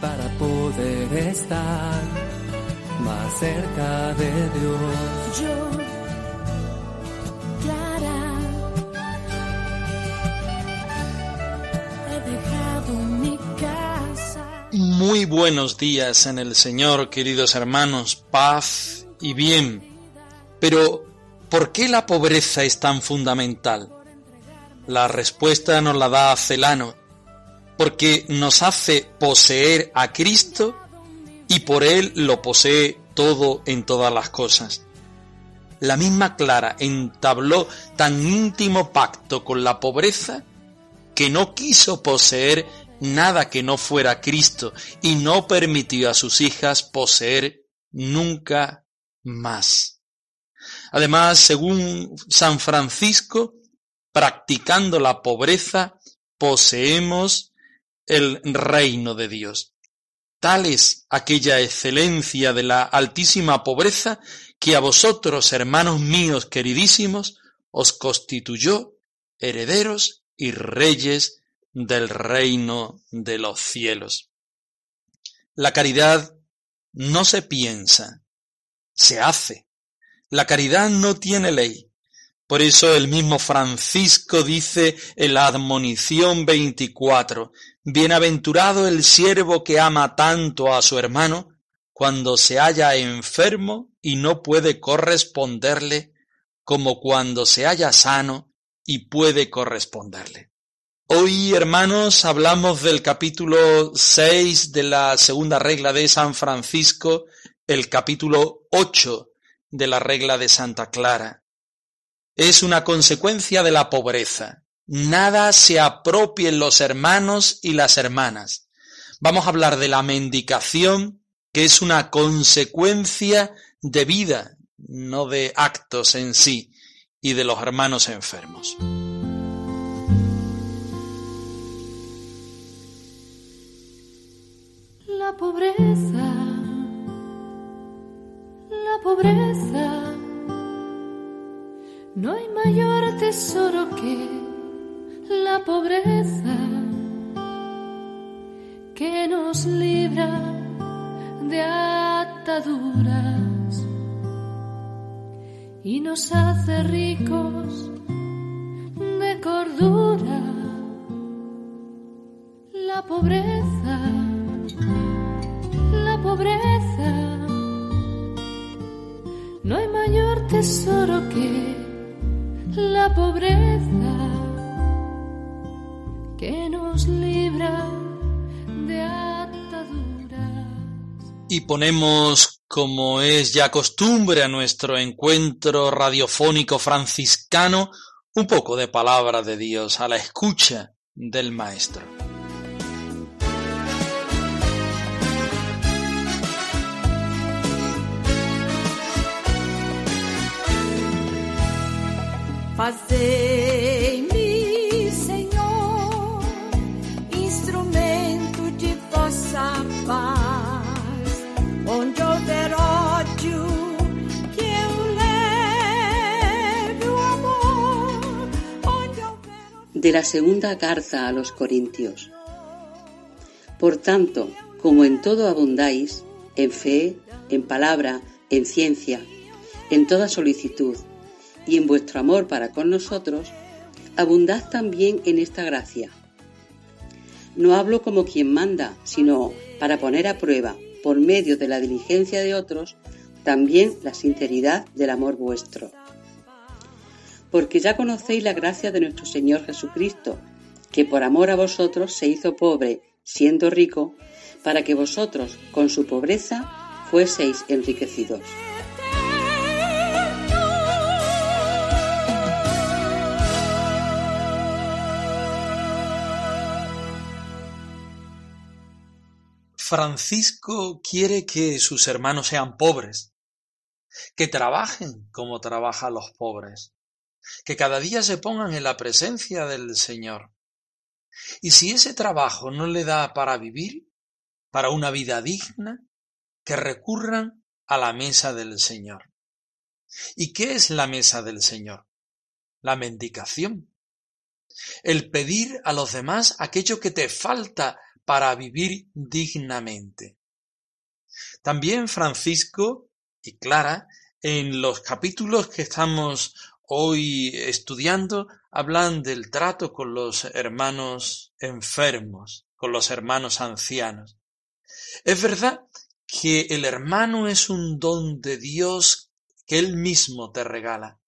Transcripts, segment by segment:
Para poder estar más cerca de Dios. Yo, Clara, he dejado mi casa. Muy buenos días en el Señor, queridos hermanos, paz y bien. Pero, ¿por qué la pobreza es tan fundamental? La respuesta nos la da Celano, porque nos hace poseer a Cristo y por Él lo posee todo en todas las cosas. La misma Clara entabló tan íntimo pacto con la pobreza que no quiso poseer nada que no fuera Cristo y no permitió a sus hijas poseer nunca más. Además, según San Francisco, practicando la pobreza, poseemos el reino de Dios. Tal es aquella excelencia de la altísima pobreza que a vosotros, hermanos míos queridísimos, os constituyó herederos y reyes del reino de los cielos. La caridad no se piensa, se hace. La caridad no tiene ley. Por eso el mismo Francisco dice en la admonición 24, Bienaventurado el siervo que ama tanto a su hermano cuando se halla enfermo y no puede corresponderle, como cuando se halla sano y puede corresponderle. Hoy, hermanos, hablamos del capítulo 6 de la segunda regla de San Francisco, el capítulo 8 de la regla de Santa Clara. Es una consecuencia de la pobreza. Nada se apropien los hermanos y las hermanas. Vamos a hablar de la mendicación, que es una consecuencia de vida, no de actos en sí, y de los hermanos enfermos. La pobreza, la pobreza, no hay mayor tesoro que la pobreza que nos libra de ataduras y nos hace ricos de cordura. La pobreza, la pobreza, no hay mayor tesoro que la pobreza que nos libra de ataduras. Y ponemos, como es ya costumbre a nuestro encuentro radiofónico franciscano, un poco de palabra de Dios a la escucha del Maestro. De la segunda carta a los Corintios. Por tanto, como en todo abundáis, en fe, en palabra, en ciencia, en toda solicitud, y en vuestro amor para con nosotros, abundad también en esta gracia. No hablo como quien manda, sino para poner a prueba, por medio de la diligencia de otros, también la sinceridad del amor vuestro porque ya conocéis la gracia de nuestro Señor Jesucristo, que por amor a vosotros se hizo pobre, siendo rico, para que vosotros, con su pobreza, fueseis enriquecidos. Francisco quiere que sus hermanos sean pobres, que trabajen como trabajan los pobres, que cada día se pongan en la presencia del Señor. Y si ese trabajo no le da para vivir, para una vida digna, que recurran a la mesa del Señor. ¿Y qué es la mesa del Señor? La mendicación. El pedir a los demás aquello que te falta para vivir dignamente. También Francisco y Clara, en los capítulos que estamos hoy estudiando, hablan del trato con los hermanos enfermos, con los hermanos ancianos. Es verdad que el hermano es un don de Dios que Él mismo te regala.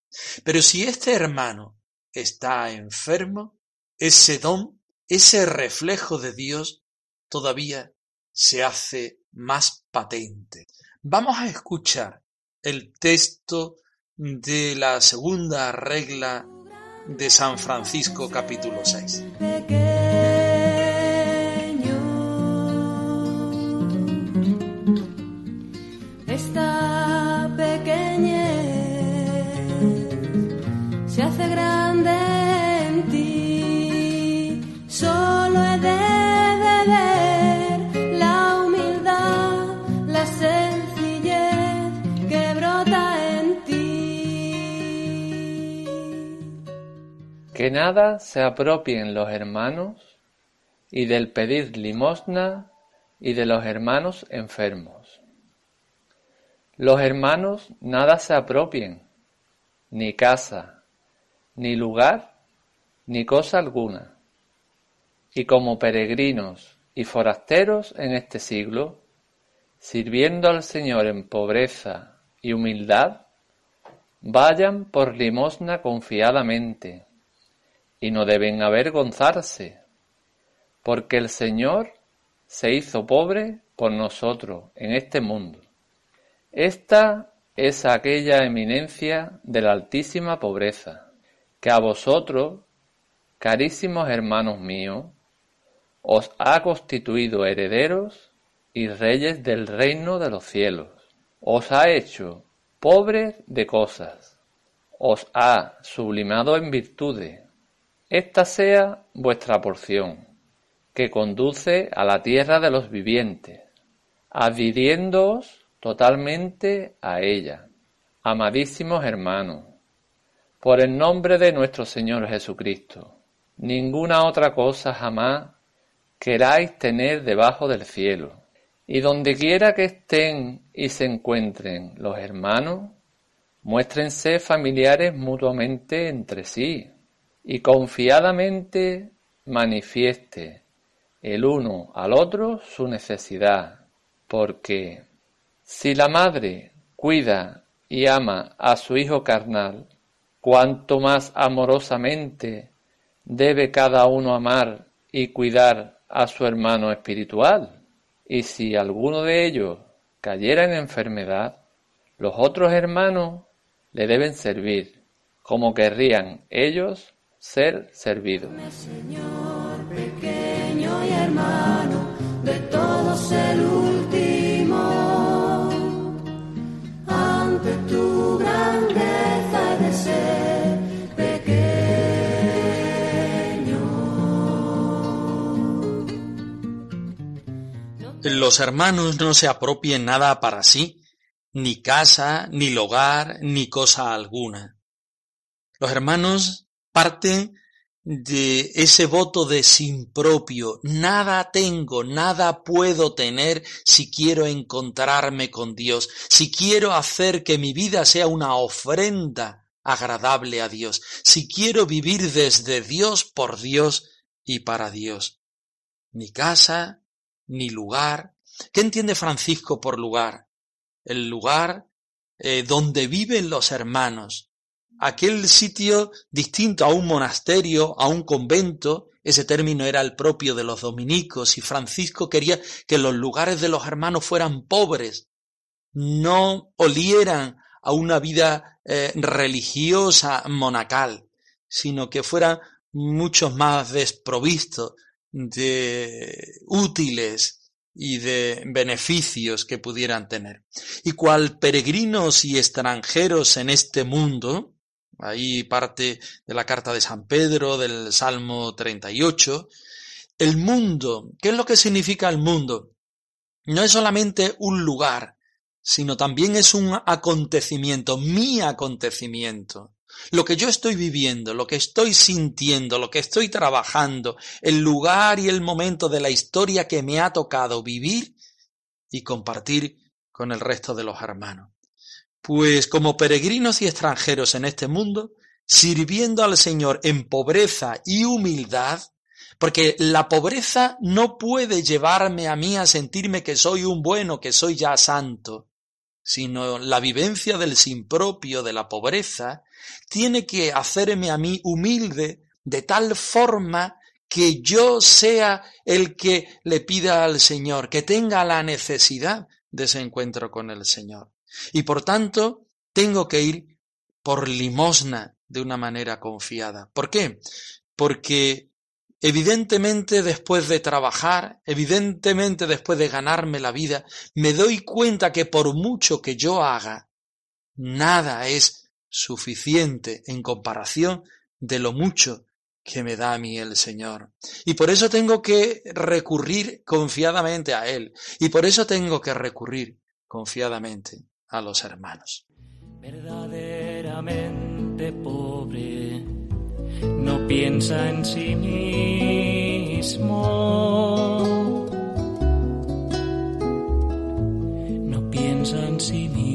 Pero si este hermano está enfermo, ese don, ese reflejo de Dios, todavía se hace más patente. Vamos a escuchar el texto de la segunda regla de San Francisco capítulo 6. Nada se apropien los hermanos y del pedir limosna y de los hermanos enfermos. Los hermanos nada se apropien, ni casa, ni lugar, ni cosa alguna. Y como peregrinos y forasteros en este siglo, sirviendo al Señor en pobreza y humildad, vayan por limosna confiadamente y no deben avergonzarse, porque el Señor se hizo pobre por nosotros en este mundo. Esta es aquella eminencia de la altísima pobreza, que a vosotros, carísimos hermanos míos, os ha constituido herederos y reyes del reino de los cielos. Os ha hecho pobres de cosas, os ha sublimado en virtudes, esta sea vuestra porción, que conduce a la tierra de los vivientes, adhiriéndoos totalmente a ella. Amadísimos hermanos, por el nombre de nuestro Señor Jesucristo, ninguna otra cosa jamás queráis tener debajo del cielo. Y donde quiera que estén y se encuentren los hermanos, muéstrense familiares mutuamente entre sí, y confiadamente manifieste el uno al otro su necesidad, porque si la madre cuida y ama a su hijo carnal, cuanto más amorosamente debe cada uno amar y cuidar a su hermano espiritual. Y si alguno de ellos cayera en enfermedad, los otros hermanos le deben servir, como querrían ellos ser servido. Señor, pequeño y hermano, de todos el último, ante tu grandeza de ser pequeño. Los hermanos no se apropien nada para sí, ni casa, ni hogar, ni cosa alguna. Los hermanos parten de ese voto de sin propio. Nada tengo, nada puedo tener si quiero encontrarme con Dios, si quiero hacer que mi vida sea una ofrenda agradable a Dios, si quiero vivir desde Dios, por Dios y para Dios. Ni casa, ni lugar. ¿Qué entiende Francisco por lugar? El lugar eh, donde viven los hermanos, aquel sitio distinto a un monasterio, a un convento, ese término era el propio de los dominicos y Francisco quería que los lugares de los hermanos fueran pobres, no olieran a una vida eh, religiosa monacal, sino que fueran mucho más desprovistos de útiles y de beneficios que pudieran tener. Y cual peregrinos y extranjeros en este mundo, ahí parte de la carta de San Pedro, del Salmo 38, el mundo, ¿qué es lo que significa el mundo? No es solamente un lugar, sino también es un acontecimiento, mi acontecimiento. Lo que yo estoy viviendo, lo que estoy sintiendo, lo que estoy trabajando, el lugar y el momento de la historia que me ha tocado vivir y compartir con el resto de los hermanos. Pues como peregrinos y extranjeros en este mundo, sirviendo al Señor en pobreza y humildad, porque la pobreza no puede llevarme a mí a sentirme que soy un bueno, que soy ya santo, sino la vivencia del sin propio, de la pobreza, tiene que hacerme a mí humilde de tal forma que yo sea el que le pida al Señor, que tenga la necesidad de ese encuentro con el Señor. Y por tanto, tengo que ir por limosna de una manera confiada. ¿Por qué? Porque Evidentemente después de trabajar, evidentemente después de ganarme la vida, me doy cuenta que por mucho que yo haga, nada es suficiente en comparación de lo mucho que me da a mí el Señor. Y por eso tengo que recurrir confiadamente a Él. Y por eso tengo que recurrir confiadamente a los hermanos. Verdaderamente pobre no piensa en sí mismo. No piensa en sí mismo.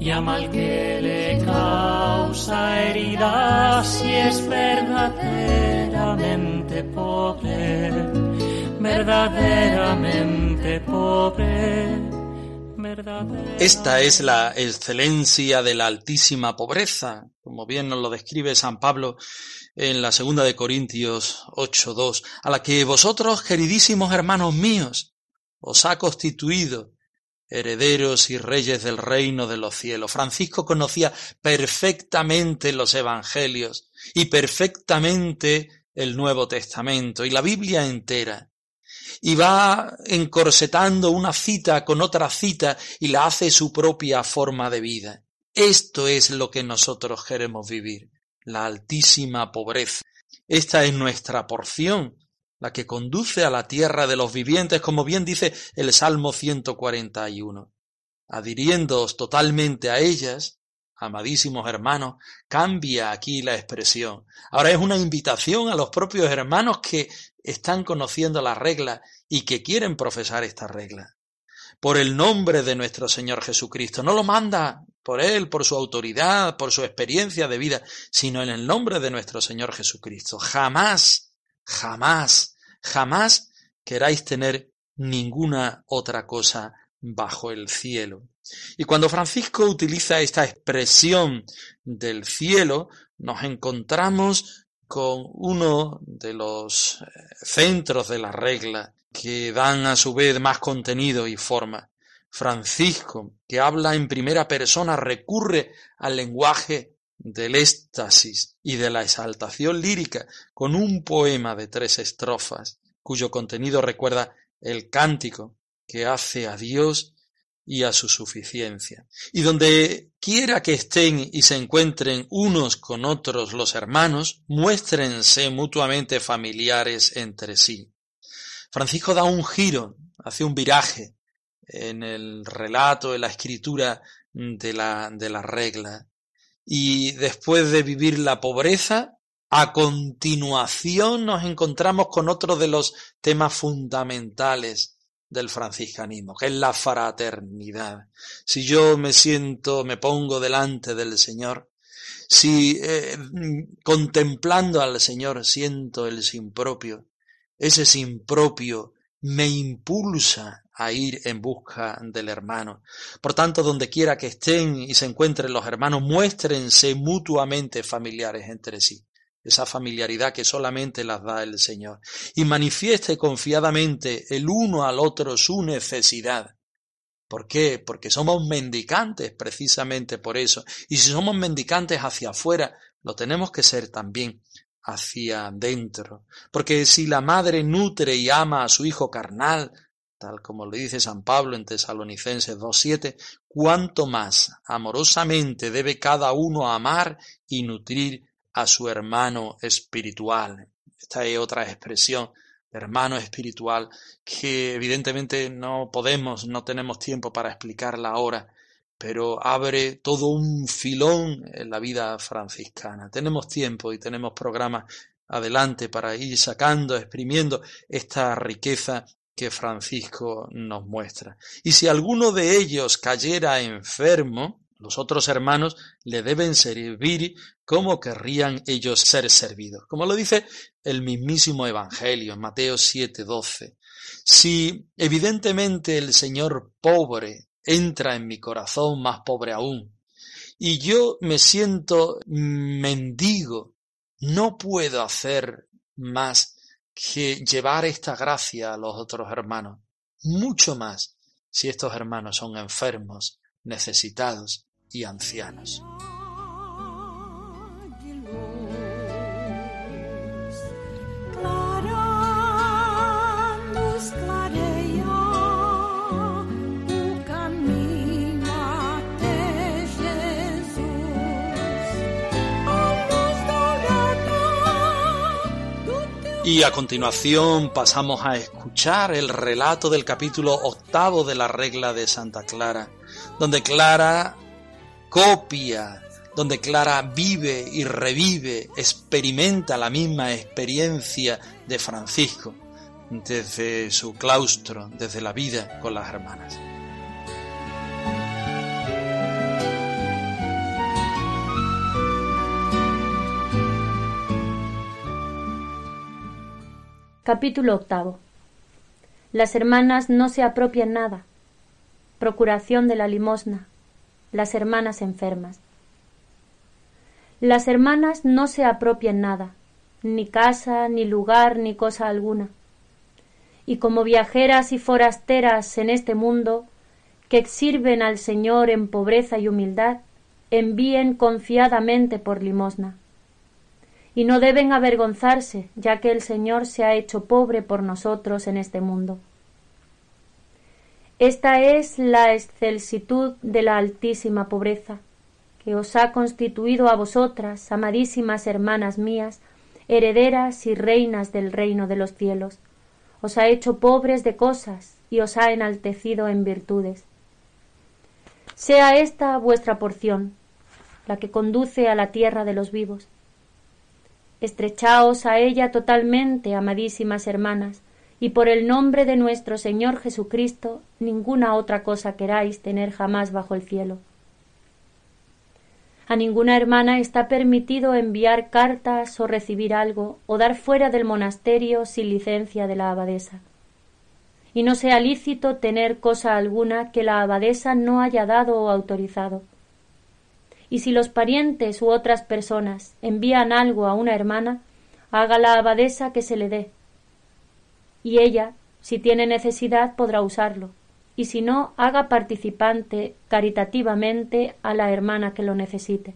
Llama al que le causa heridas y es verdaderamente pobre, verdaderamente pobre esta es la excelencia de la altísima pobreza, como bien nos lo describe San Pablo en la segunda de Corintios 8.2, a la que vosotros, queridísimos hermanos míos, os ha constituido herederos y reyes del reino de los cielos. Francisco conocía perfectamente los evangelios y perfectamente el Nuevo Testamento y la Biblia entera y va encorsetando una cita con otra cita y la hace su propia forma de vida. Esto es lo que nosotros queremos vivir, la altísima pobreza. Esta es nuestra porción, la que conduce a la tierra de los vivientes, como bien dice el Salmo 141. Adhiriéndoos totalmente a ellas, amadísimos hermanos, cambia aquí la expresión. Ahora es una invitación a los propios hermanos que están conociendo la regla y que quieren profesar esta regla. Por el nombre de nuestro Señor Jesucristo. No lo manda por Él, por su autoridad, por su experiencia de vida, sino en el nombre de nuestro Señor Jesucristo. Jamás, jamás, jamás queráis tener ninguna otra cosa bajo el cielo. Y cuando Francisco utiliza esta expresión del cielo, nos encontramos con uno de los eh, centros de la regla que dan a su vez más contenido y forma. Francisco, que habla en primera persona, recurre al lenguaje del éxtasis y de la exaltación lírica con un poema de tres estrofas, cuyo contenido recuerda el cántico que hace a Dios y a su suficiencia. Y donde quiera que estén y se encuentren unos con otros los hermanos, muéstrense mutuamente familiares entre sí. Francisco da un giro, hace un viraje en el relato, en la escritura de la, de la regla. Y después de vivir la pobreza, a continuación nos encontramos con otro de los temas fundamentales del franciscanismo, que es la fraternidad. Si yo me siento, me pongo delante del Señor, si eh, contemplando al Señor siento el sin propio, ese sin propio me impulsa a ir en busca del hermano. Por tanto, donde quiera que estén y se encuentren los hermanos, muéstrense mutuamente familiares entre sí esa familiaridad que solamente las da el Señor, y manifieste confiadamente el uno al otro su necesidad. ¿Por qué? Porque somos mendicantes precisamente por eso. Y si somos mendicantes hacia afuera, lo tenemos que ser también hacia dentro. Porque si la madre nutre y ama a su hijo carnal, tal como le dice San Pablo en Tesalonicenses 2.7, cuánto más amorosamente debe cada uno amar y nutrir a su hermano espiritual. Esta es otra expresión hermano espiritual que evidentemente no podemos, no tenemos tiempo para explicarla ahora, pero abre todo un filón en la vida franciscana. Tenemos tiempo y tenemos programas adelante para ir sacando, exprimiendo esta riqueza que Francisco nos muestra. Y si alguno de ellos cayera enfermo, los otros hermanos le deben servir como querrían ellos ser servidos. Como lo dice el mismísimo Evangelio en Mateo 7:12. Si evidentemente el Señor pobre entra en mi corazón más pobre aún, y yo me siento mendigo, no puedo hacer más que llevar esta gracia a los otros hermanos, mucho más si estos hermanos son enfermos, necesitados y ancianos. Y a continuación pasamos a escuchar el relato del capítulo octavo de la regla de Santa Clara, donde Clara copia, donde Clara vive y revive, experimenta la misma experiencia de Francisco desde su claustro, desde la vida con las hermanas. Capítulo octavo. Las hermanas no se apropian nada. Procuración de la limosna las hermanas enfermas. Las hermanas no se apropian nada, ni casa, ni lugar, ni cosa alguna. Y como viajeras y forasteras en este mundo, que sirven al Señor en pobreza y humildad, envíen confiadamente por limosna. Y no deben avergonzarse, ya que el Señor se ha hecho pobre por nosotros en este mundo. Esta es la excelsitud de la altísima pobreza, que os ha constituido a vosotras, amadísimas hermanas mías, herederas y reinas del reino de los cielos. Os ha hecho pobres de cosas y os ha enaltecido en virtudes. Sea esta vuestra porción, la que conduce a la tierra de los vivos. Estrechaos a ella totalmente, amadísimas hermanas, y por el nombre de nuestro Señor Jesucristo ninguna otra cosa queráis tener jamás bajo el cielo. A ninguna hermana está permitido enviar cartas o recibir algo o dar fuera del monasterio sin licencia de la abadesa. Y no sea lícito tener cosa alguna que la abadesa no haya dado o autorizado. Y si los parientes u otras personas envían algo a una hermana, haga la abadesa que se le dé, y ella, si tiene necesidad, podrá usarlo, y si no, haga participante caritativamente a la hermana que lo necesite.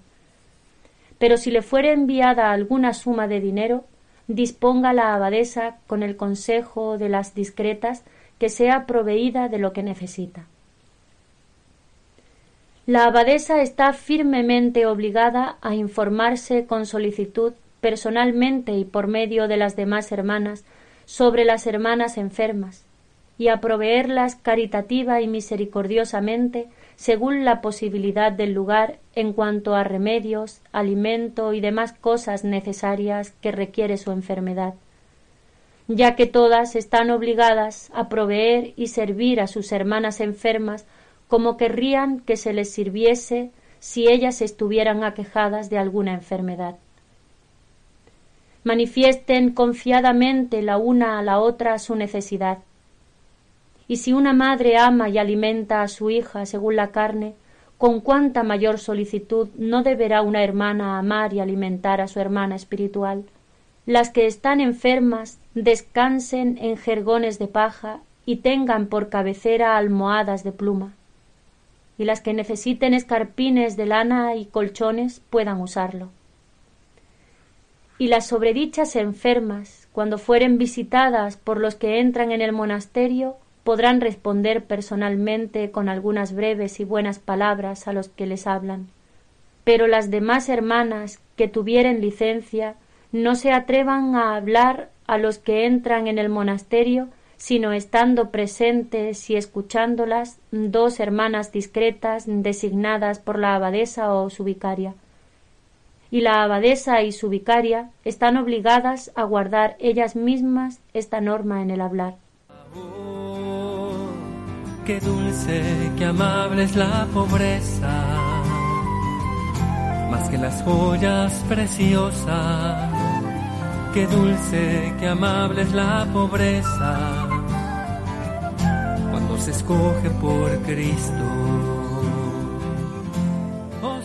Pero si le fuere enviada alguna suma de dinero, disponga la abadesa con el consejo de las discretas que sea proveída de lo que necesita. La abadesa está firmemente obligada a informarse con solicitud personalmente y por medio de las demás hermanas sobre las hermanas enfermas y a proveerlas caritativa y misericordiosamente según la posibilidad del lugar en cuanto a remedios, alimento y demás cosas necesarias que requiere su enfermedad, ya que todas están obligadas a proveer y servir a sus hermanas enfermas como querrían que se les sirviese si ellas estuvieran aquejadas de alguna enfermedad manifiesten confiadamente la una a la otra su necesidad. Y si una madre ama y alimenta a su hija según la carne, con cuánta mayor solicitud no deberá una hermana amar y alimentar a su hermana espiritual. Las que están enfermas descansen en jergones de paja y tengan por cabecera almohadas de pluma. Y las que necesiten escarpines de lana y colchones puedan usarlo y las sobredichas enfermas, cuando fueren visitadas por los que entran en el monasterio, podrán responder personalmente con algunas breves y buenas palabras a los que les hablan. Pero las demás hermanas que tuvieren licencia no se atrevan a hablar a los que entran en el monasterio, sino estando presentes y escuchándolas dos hermanas discretas designadas por la abadesa o su vicaria. Y la abadesa y su vicaria están obligadas a guardar ellas mismas esta norma en el hablar. Qué dulce, qué amable es la pobreza, más que las joyas preciosas. Qué dulce, qué amable es la pobreza, cuando se escoge por Cristo.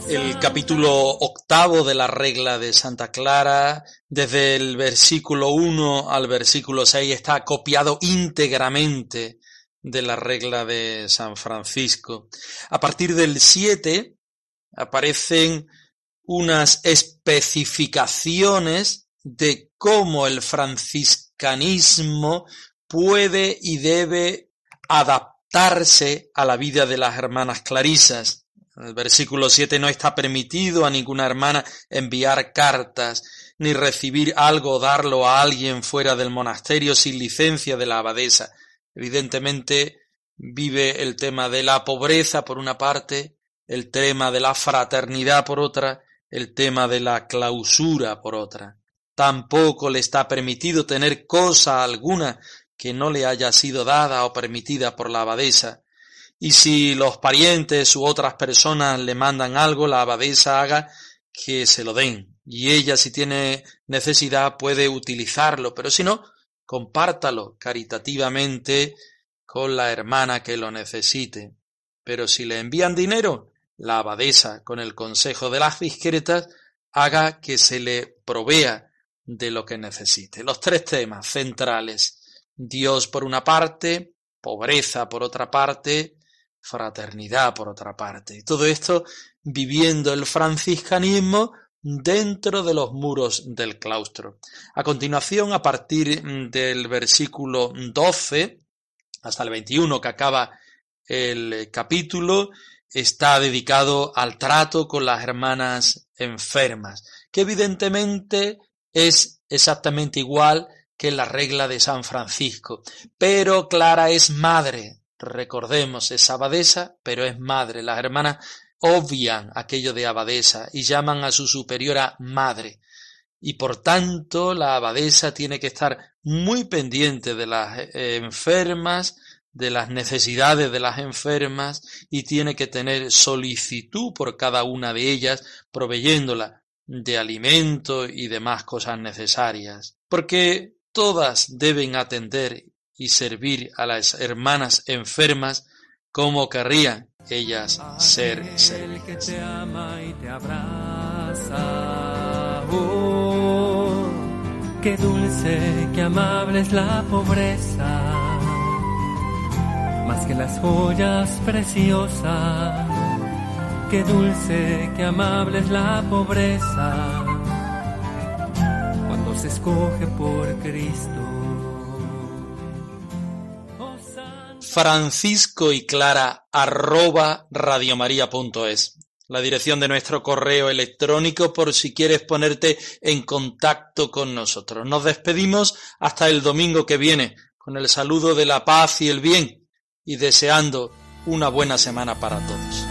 El capítulo octavo de la regla de Santa Clara, desde el versículo 1 al versículo 6, está copiado íntegramente de la regla de San Francisco. A partir del 7 aparecen unas especificaciones de cómo el franciscanismo puede y debe adaptarse a la vida de las hermanas clarisas. El versículo 7 no está permitido a ninguna hermana enviar cartas, ni recibir algo o darlo a alguien fuera del monasterio sin licencia de la abadesa. Evidentemente vive el tema de la pobreza por una parte, el tema de la fraternidad por otra, el tema de la clausura por otra. Tampoco le está permitido tener cosa alguna que no le haya sido dada o permitida por la abadesa. Y si los parientes u otras personas le mandan algo, la abadesa haga que se lo den. Y ella, si tiene necesidad, puede utilizarlo, pero si no, compártalo caritativamente con la hermana que lo necesite. Pero si le envían dinero, la abadesa, con el consejo de las discretas, haga que se le provea de lo que necesite. Los tres temas centrales. Dios por una parte, pobreza por otra parte, fraternidad por otra parte. Todo esto viviendo el franciscanismo dentro de los muros del claustro. A continuación, a partir del versículo 12 hasta el 21 que acaba el capítulo, está dedicado al trato con las hermanas enfermas, que evidentemente es exactamente igual que la regla de San Francisco. Pero Clara es madre, recordemos, es abadesa, pero es madre. Las hermanas obvian aquello de abadesa y llaman a su superiora madre. Y por tanto la abadesa tiene que estar muy pendiente de las eh, enfermas, de las necesidades de las enfermas y tiene que tener solicitud por cada una de ellas, proveyéndola de alimento y demás cosas necesarias. Porque todas deben atender y servir a las hermanas enfermas como querrían ellas ser El que te ama y te abraza. Oh, qué dulce, qué amable es la pobreza, más que las joyas preciosas. Qué dulce, qué amable es la pobreza, cuando se escoge por Cristo. Francisco y clara arroba radiomaria.es. La dirección de nuestro correo electrónico por si quieres ponerte en contacto con nosotros. Nos despedimos hasta el domingo que viene con el saludo de la paz y el bien y deseando una buena semana para todos.